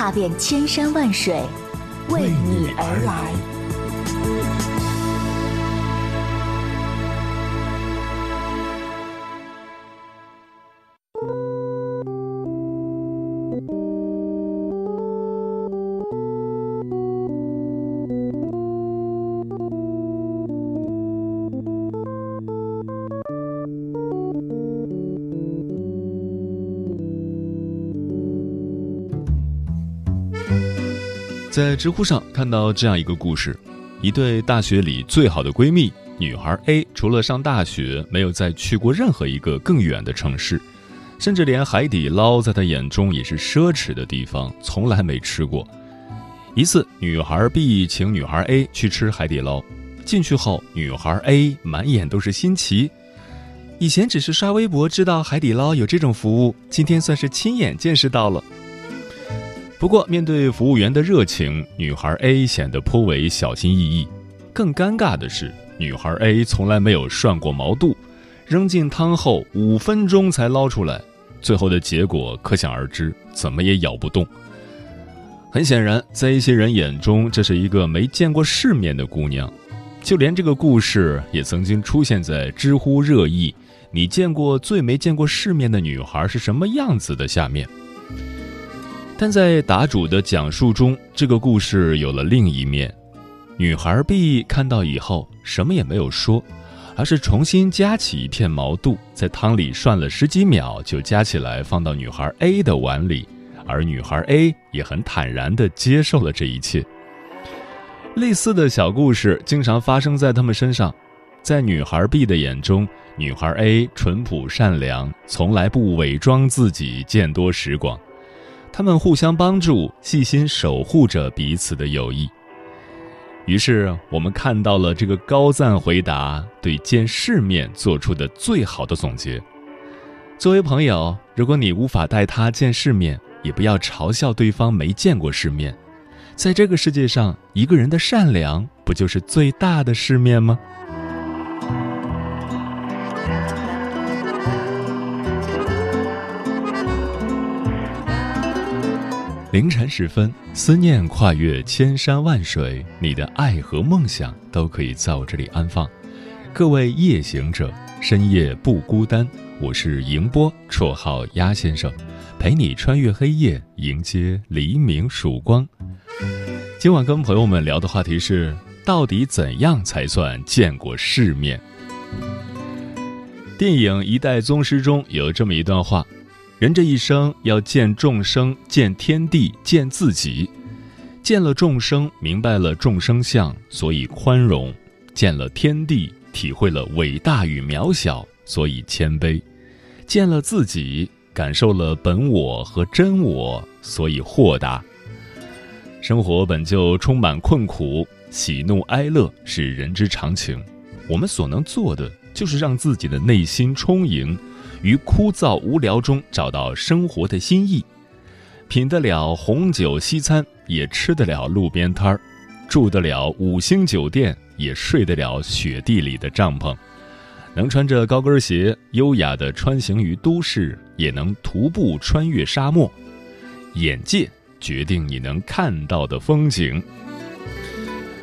踏遍千山万水，为你而来。在知乎上看到这样一个故事：一对大学里最好的闺蜜，女孩 A 除了上大学，没有再去过任何一个更远的城市，甚至连海底捞在她眼中也是奢侈的地方，从来没吃过。一次，女孩 B 请女孩 A 去吃海底捞，进去后，女孩 A 满眼都是新奇，以前只是刷微博知道海底捞有这种服务，今天算是亲眼见识到了。不过，面对服务员的热情，女孩 A 显得颇为小心翼翼。更尴尬的是，女孩 A 从来没有涮过毛肚，扔进汤后五分钟才捞出来，最后的结果可想而知，怎么也咬不动。很显然，在一些人眼中，这是一个没见过世面的姑娘。就连这个故事也曾经出现在知乎热议“你见过最没见过世面的女孩是什么样子”的下面。但在答主的讲述中，这个故事有了另一面。女孩 B 看到以后，什么也没有说，而是重新夹起一片毛肚，在汤里涮了十几秒，就夹起来放到女孩 A 的碗里，而女孩 A 也很坦然地接受了这一切。类似的小故事经常发生在他们身上。在女孩 B 的眼中，女孩 A 淳朴善良，从来不伪装自己，见多识广。他们互相帮助，细心守护着彼此的友谊。于是，我们看到了这个高赞回答对见世面做出的最好的总结。作为朋友，如果你无法带他见世面，也不要嘲笑对方没见过世面。在这个世界上，一个人的善良不就是最大的世面吗？凌晨时分，思念跨越千山万水，你的爱和梦想都可以在我这里安放。各位夜行者，深夜不孤单。我是迎波，绰号鸭先生，陪你穿越黑夜，迎接黎明曙光。今晚跟朋友们聊的话题是：到底怎样才算见过世面？电影《一代宗师》中有这么一段话。人这一生要见众生，见天地，见自己。见了众生，明白了众生相，所以宽容；见了天地，体会了伟大与渺小，所以谦卑；见了自己，感受了本我和真我，所以豁达。生活本就充满困苦，喜怒哀乐是人之常情。我们所能做的，就是让自己的内心充盈。于枯燥无聊中找到生活的新意，品得了红酒西餐，也吃得了路边摊儿；住得了五星酒店，也睡得了雪地里的帐篷；能穿着高跟鞋优雅地穿行于都市，也能徒步穿越沙漠。眼界决定你能看到的风景。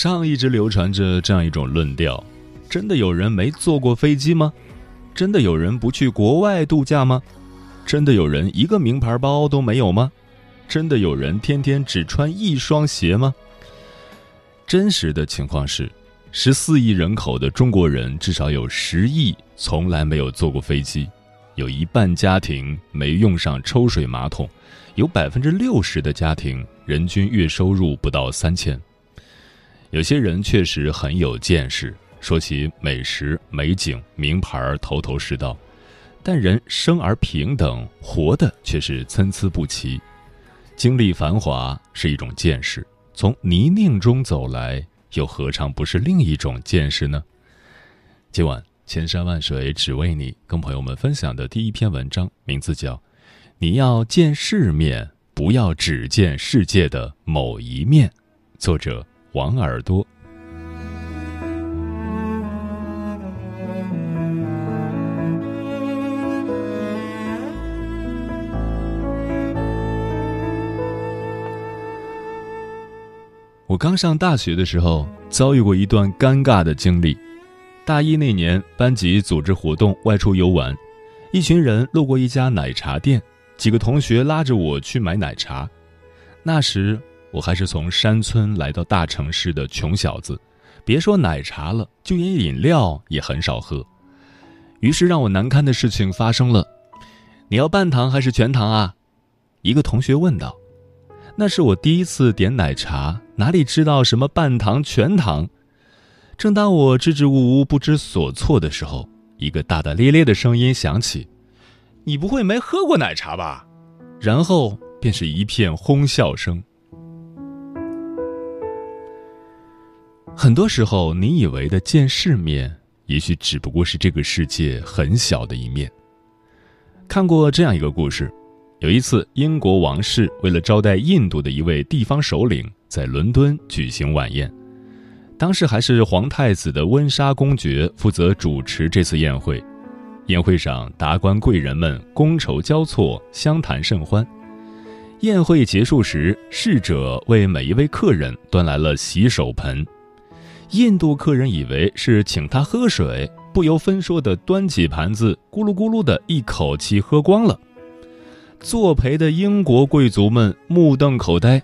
上一直流传着这样一种论调：真的有人没坐过飞机吗？真的有人不去国外度假吗？真的有人一个名牌包都没有吗？真的有人天天只穿一双鞋吗？真实的情况是，十四亿人口的中国人至少有十亿从来没有坐过飞机，有一半家庭没用上抽水马桶，有百分之六十的家庭人均月收入不到三千。有些人确实很有见识，说起美食、美景、名牌头头是道，但人生而平等，活的却是参差不齐。经历繁华是一种见识，从泥泞中走来，又何尝不是另一种见识呢？今晚千山万水只为你，跟朋友们分享的第一篇文章，名字叫《你要见世面，不要只见世界的某一面》，作者。王耳朵。我刚上大学的时候，遭遇过一段尴尬的经历。大一那年，班级组织活动外出游玩，一群人路过一家奶茶店，几个同学拉着我去买奶茶。那时。我还是从山村来到大城市的穷小子，别说奶茶了，就连饮料也很少喝。于是让我难堪的事情发生了：你要半糖还是全糖啊？一个同学问道。那是我第一次点奶茶，哪里知道什么半糖全糖？正当我支支吾吾不知所措的时候，一个大大咧咧的声音响起：“你不会没喝过奶茶吧？”然后便是一片哄笑声。很多时候，你以为的见世面，也许只不过是这个世界很小的一面。看过这样一个故事：有一次，英国王室为了招待印度的一位地方首领，在伦敦举行晚宴。当时还是皇太子的温莎公爵负责主持这次宴会。宴会上，达官贵人们觥筹交错，相谈甚欢。宴会结束时，侍者为每一位客人端来了洗手盆。印度客人以为是请他喝水，不由分说的端起盘子，咕噜咕噜的一口气喝光了。作陪的英国贵族们目瞪口呆，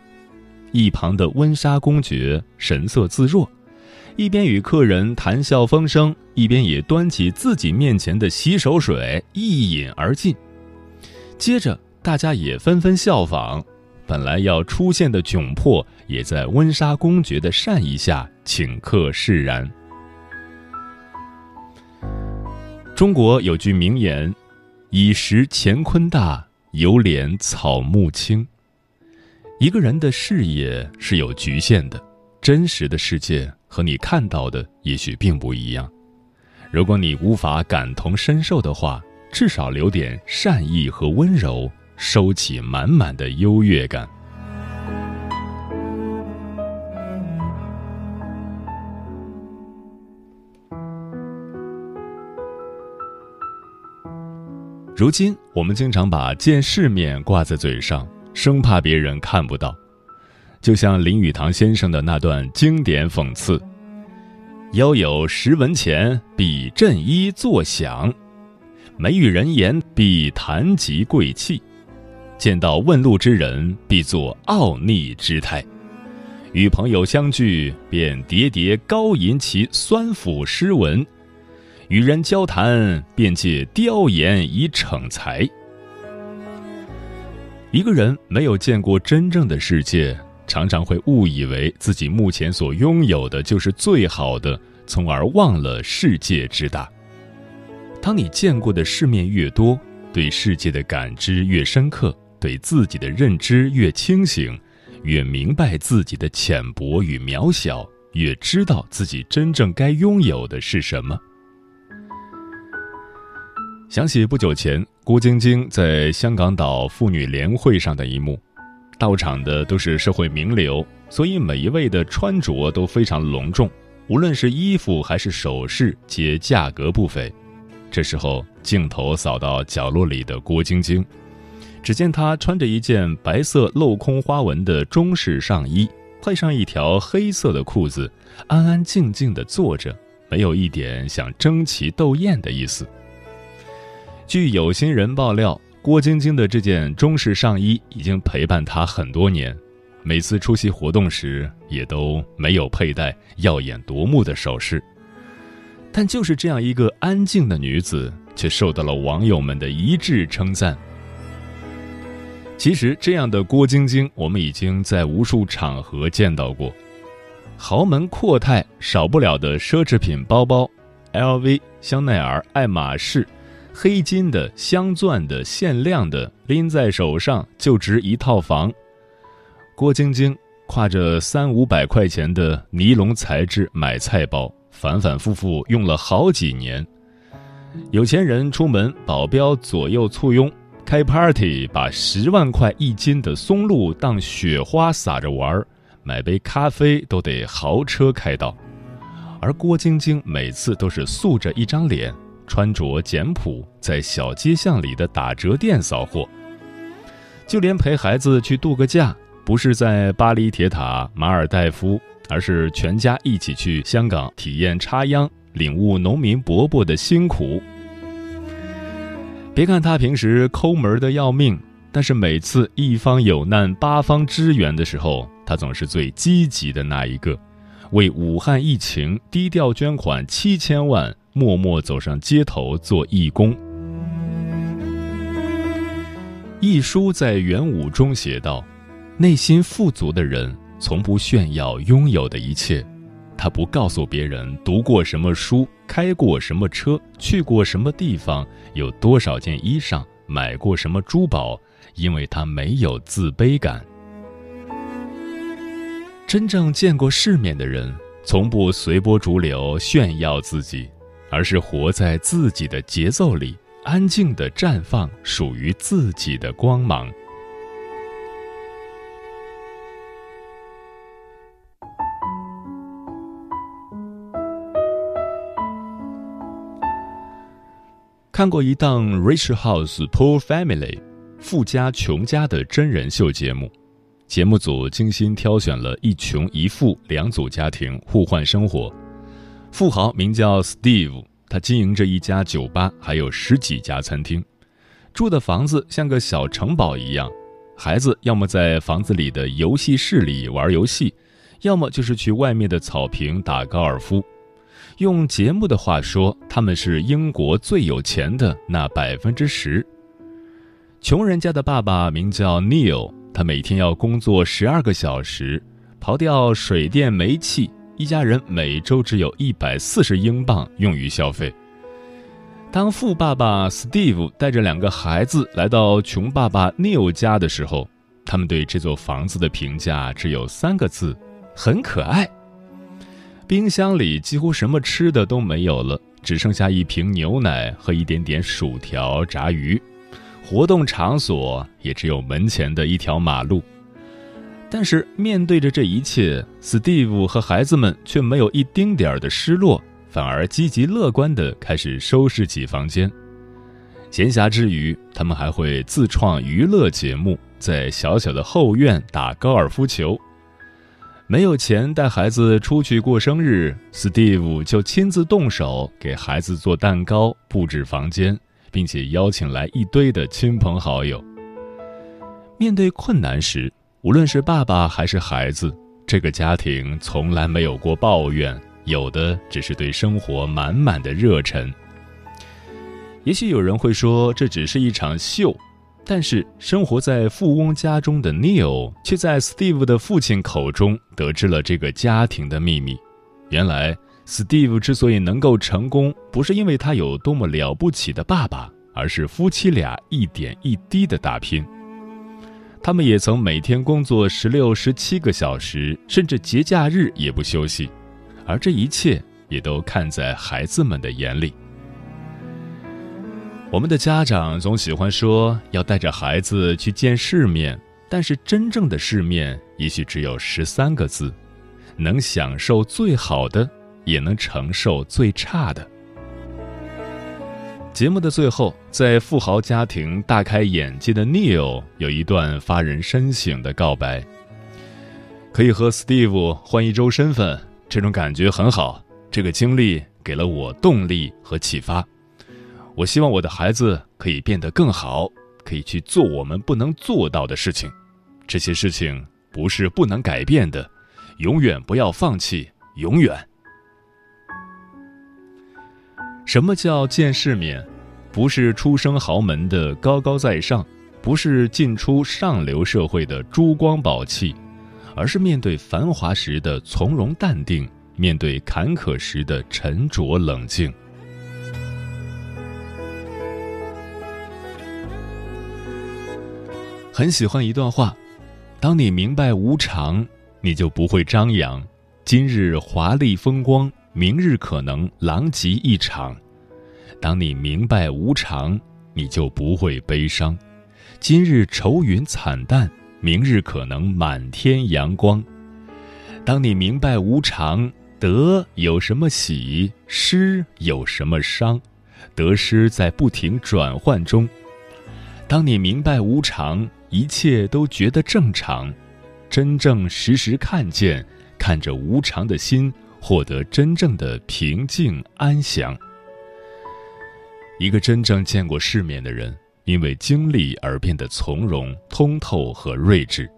一旁的温莎公爵神色自若，一边与客人谈笑风生，一边也端起自己面前的洗手水一饮而尽。接着，大家也纷纷效仿。本来要出现的窘迫，也在温莎公爵的善意下顷刻释然。中国有句名言：“以识乾坤大，犹怜草木青。”一个人的视野是有局限的，真实的世界和你看到的也许并不一样。如果你无法感同身受的话，至少留点善意和温柔，收起满满的优越感。如今，我们经常把见世面挂在嘴上，生怕别人看不到。就像林语堂先生的那段经典讽刺：“腰有十文钱，必振衣作响；没与人言，必谈及贵气；见到问路之人，必作傲睨之态；与朋友相聚，便喋喋高吟其酸腐诗文；与人交谈，便借雕言以逞才。”一个人没有见过真正的世界。常常会误以为自己目前所拥有的就是最好的，从而忘了世界之大。当你见过的世面越多，对世界的感知越深刻，对自己的认知越清醒，越明白自己的浅薄与渺小，越知道自己真正该拥有的是什么。想起不久前郭晶晶在香港岛妇女联会上的一幕。到场的都是社会名流，所以每一位的穿着都非常隆重，无论是衣服还是首饰，皆价格不菲。这时候，镜头扫到角落里的郭晶晶，只见她穿着一件白色镂空花纹的中式上衣，配上一条黑色的裤子，安安静静地坐着，没有一点想争奇斗艳的意思。据有心人爆料。郭晶晶的这件中式上衣已经陪伴她很多年，每次出席活动时也都没有佩戴耀眼夺目的首饰。但就是这样一个安静的女子，却受到了网友们的一致称赞。其实，这样的郭晶晶，我们已经在无数场合见到过：豪门阔太少不了的奢侈品包包，LV、香奈儿、爱马仕。黑金的、镶钻的、限量的，拎在手上就值一套房。郭晶晶挎着三五百块钱的尼龙材质买菜包，反反复复用了好几年。有钱人出门，保镖左右簇拥；开 party，把十万块一斤的松露当雪花撒着玩儿；买杯咖啡都得豪车开到。而郭晶晶每次都是素着一张脸。穿着简朴，在小街巷里的打折店扫货，就连陪孩子去度个假，不是在巴黎铁塔、马尔代夫，而是全家一起去香港体验插秧，领悟农民伯伯的辛苦。别看他平时抠门的要命，但是每次一方有难八方支援的时候，他总是最积极的那一个，为武汉疫情低调捐款七千万。默默走上街头做义工。一书在元武中写道：“内心富足的人从不炫耀拥有的一切，他不告诉别人读过什么书、开过什么车、去过什么地方、有多少件衣裳、买过什么珠宝，因为他没有自卑感。真正见过世面的人，从不随波逐流炫耀自己。”而是活在自己的节奏里，安静的绽放属于自己的光芒。看过一档《Rich House Poor Family》富家穷家的真人秀节目，节目组精心挑选了一穷一富两组家庭互换生活。富豪名叫 Steve，他经营着一家酒吧，还有十几家餐厅，住的房子像个小城堡一样。孩子要么在房子里的游戏室里玩游戏，要么就是去外面的草坪打高尔夫。用节目的话说，他们是英国最有钱的那百分之十。穷人家的爸爸名叫 Neil，他每天要工作十二个小时，刨掉水电煤气。一家人每周只有一百四十英镑用于消费。当富爸爸 Steve 带着两个孩子来到穷爸爸 Neil 家的时候，他们对这座房子的评价只有三个字：很可爱。冰箱里几乎什么吃的都没有了，只剩下一瓶牛奶和一点点薯条、炸鱼，活动场所也只有门前的一条马路。但是面对着这一切，Steve 和孩子们却没有一丁点儿的失落，反而积极乐观地开始收拾起房间。闲暇之余，他们还会自创娱乐节目，在小小的后院打高尔夫球。没有钱带孩子出去过生日，Steve 就亲自动手给孩子做蛋糕、布置房间，并且邀请来一堆的亲朋好友。面对困难时，无论是爸爸还是孩子，这个家庭从来没有过抱怨，有的只是对生活满满的热忱。也许有人会说这只是一场秀，但是生活在富翁家中的 Neil 却在 Steve 的父亲口中得知了这个家庭的秘密。原来，Steve 之所以能够成功，不是因为他有多么了不起的爸爸，而是夫妻俩一点一滴的打拼。他们也曾每天工作十六、十七个小时，甚至节假日也不休息，而这一切也都看在孩子们的眼里。我们的家长总喜欢说要带着孩子去见世面，但是真正的世面也许只有十三个字：能享受最好的，也能承受最差的。节目的最后，在富豪家庭大开眼界的 Neil 有一段发人深省的告白：可以和 Steve 换一周身份，这种感觉很好。这个经历给了我动力和启发。我希望我的孩子可以变得更好，可以去做我们不能做到的事情。这些事情不是不能改变的，永远不要放弃，永远。什么叫见世面？不是出生豪门的高高在上，不是进出上流社会的珠光宝气，而是面对繁华时的从容淡定，面对坎坷时的沉着冷静。很喜欢一段话：当你明白无常，你就不会张扬。今日华丽风光，明日可能狼藉一场。当你明白无常，你就不会悲伤。今日愁云惨淡，明日可能满天阳光。当你明白无常，得有什么喜，失有什么伤，得失在不停转换中。当你明白无常，一切都觉得正常，真正时时看见，看着无常的心，获得真正的平静安详。一个真正见过世面的人，因为经历而变得从容、通透和睿智。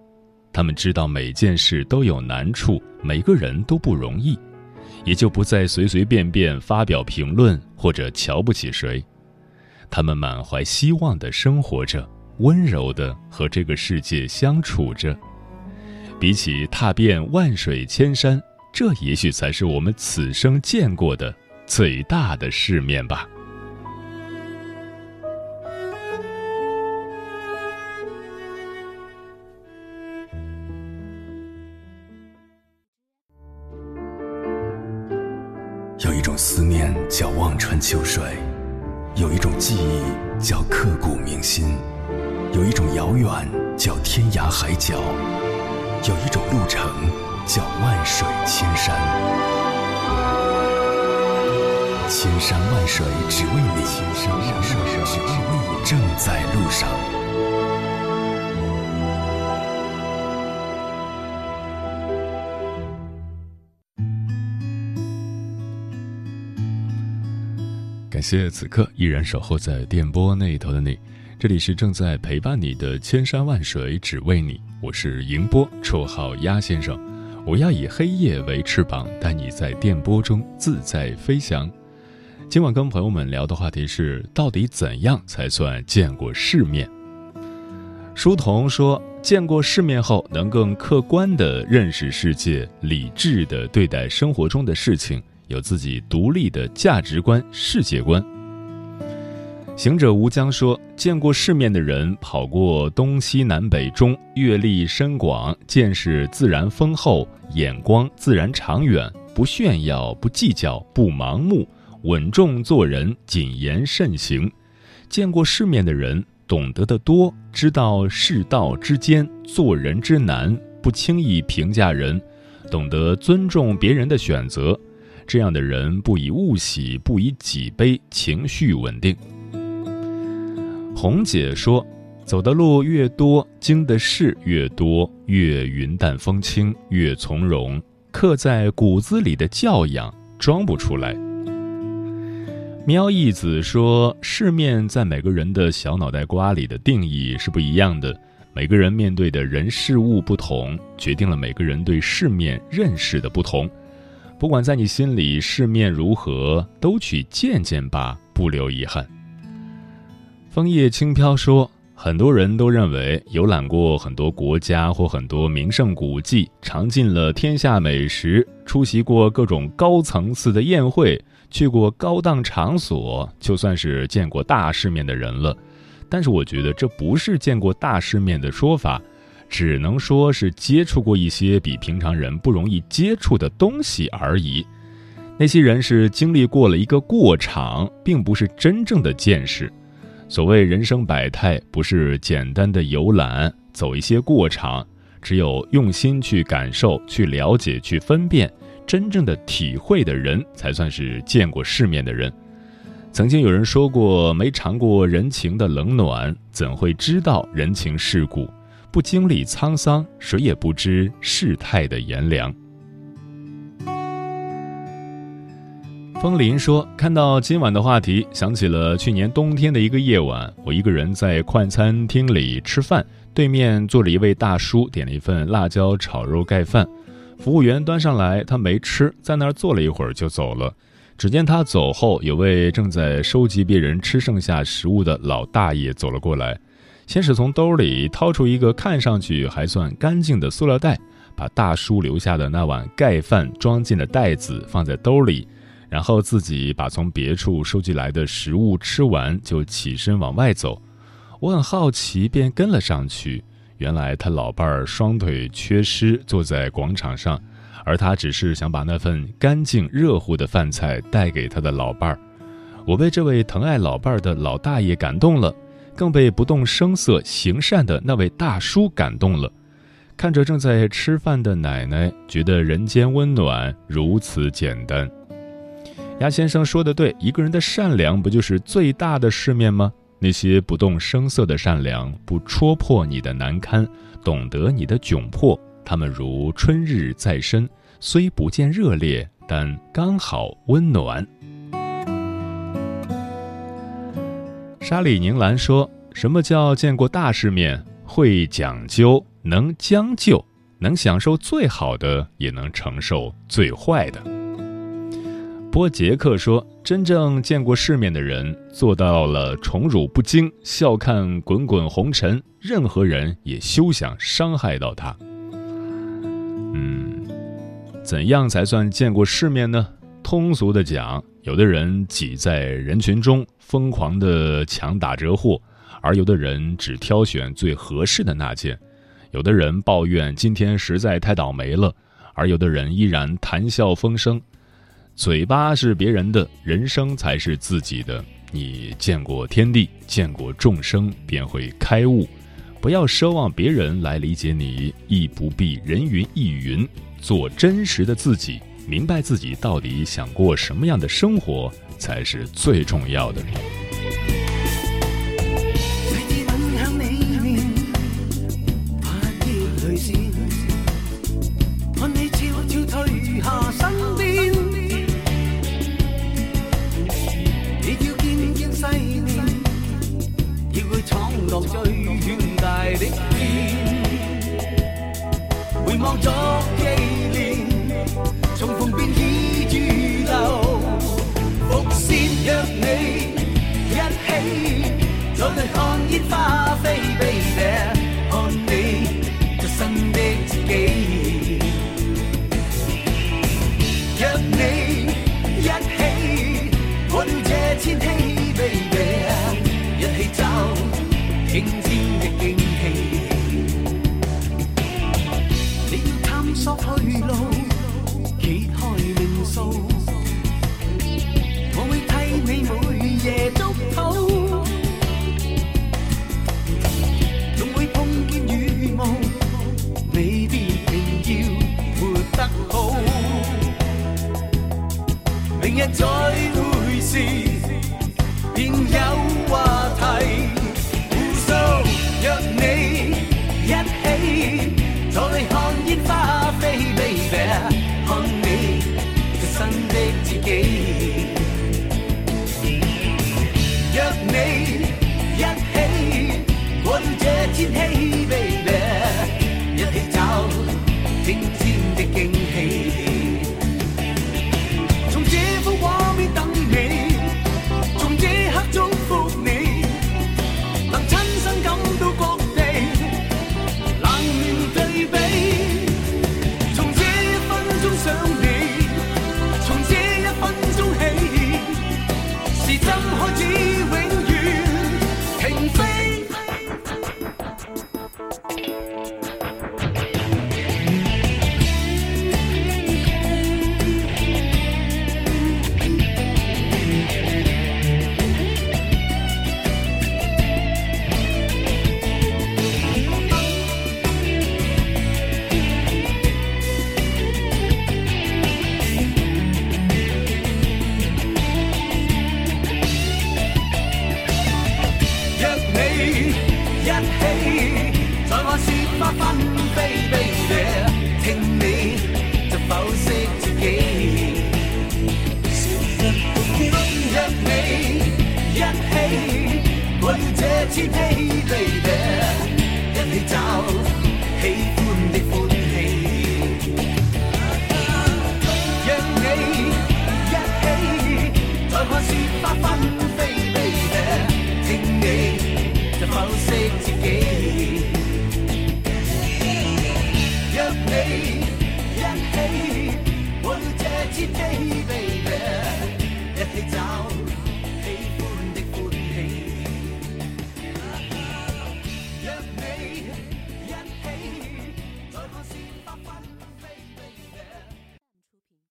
他们知道每件事都有难处，每个人都不容易，也就不再随随便便发表评论或者瞧不起谁。他们满怀希望的生活着。温柔的和这个世界相处着，比起踏遍万水千山，这也许才是我们此生见过的最大的世面吧。有一种思念叫望穿秋水，有一种记忆叫刻骨铭心。有一种遥远叫天涯海角，有一种路程叫万水千山。千山万水只为你，千山万水只为你，正在路上。感谢此刻依然守候在电波那头的你。这里是正在陪伴你的千山万水只为你，我是迎波，绰号鸭先生。我要以黑夜为翅膀，带你在电波中自在飞翔。今晚跟朋友们聊的话题是：到底怎样才算见过世面？书童说，见过世面后，能更客观地认识世界，理智地对待生活中的事情，有自己独立的价值观、世界观。行者吴江说：“见过世面的人，跑过东西南北中，阅历深广，见识自然丰厚，眼光自然长远，不炫耀，不计较，不盲目，稳重做人，谨言慎行。见过世面的人，懂得的多，知道世道之间，做人之难，不轻易评价人，懂得尊重别人的选择。这样的人不以物喜，不以己悲，情绪稳定。红姐说：“走的路越多，经的事越多，越云淡风轻，越从容。刻在骨子里的教养，装不出来。”喵义子说：“世面在每个人的小脑袋瓜里的定义是不一样的，每个人面对的人事物不同，决定了每个人对世面认识的不同。不管在你心里世面如何，都去见见吧，不留遗憾。”枫叶轻飘说：“很多人都认为游览过很多国家或很多名胜古迹，尝尽了天下美食，出席过各种高层次的宴会。”去过高档场所，就算是见过大世面的人了。但是我觉得这不是见过大世面的说法，只能说是接触过一些比平常人不容易接触的东西而已。那些人是经历过了一个过场，并不是真正的见识。所谓人生百态，不是简单的游览，走一些过场，只有用心去感受、去了解、去分辨。真正的体会的人，才算是见过世面的人。曾经有人说过：“没尝过人情的冷暖，怎会知道人情世故？不经历沧桑，谁也不知世态的炎凉。”风林说：“看到今晚的话题，想起了去年冬天的一个夜晚，我一个人在快餐厅里吃饭，对面坐着一位大叔，点了一份辣椒炒肉盖饭。”服务员端上来，他没吃，在那儿坐了一会儿就走了。只见他走后，有位正在收集别人吃剩下食物的老大爷走了过来，先是从兜里掏出一个看上去还算干净的塑料袋，把大叔留下的那碗盖饭装进了袋子，放在兜里，然后自己把从别处收集来的食物吃完，就起身往外走。我很好奇，便跟了上去。原来他老伴儿双腿缺失，坐在广场上，而他只是想把那份干净热乎的饭菜带给他的老伴儿。我被这位疼爱老伴儿的老大爷感动了，更被不动声色行善的那位大叔感动了。看着正在吃饭的奶奶，觉得人间温暖如此简单。鸭先生说的对，一个人的善良不就是最大的世面吗？那些不动声色的善良，不戳破你的难堪，懂得你的窘迫，他们如春日在身，虽不见热烈，但刚好温暖。沙里宁兰说：“什么叫见过大世面？会讲究，能将就，能享受最好的，也能承受最坏的。”波杰克说：“真正见过世面的人，做到了宠辱不惊，笑看滚滚红尘，任何人也休想伤害到他。”嗯，怎样才算见过世面呢？通俗的讲，有的人挤在人群中疯狂的抢打折货，而有的人只挑选最合适的那件；有的人抱怨今天实在太倒霉了，而有的人依然谈笑风生。嘴巴是别人的，人生才是自己的。你见过天地，见过众生，便会开悟。不要奢望别人来理解你，亦不必人云亦云。做真实的自己，明白自己到底想过什么样的生活，才是最重要的。重逢便已驻留，伏线若你落去路。不分悲悲，听你否析自己。若你一起过了这天气。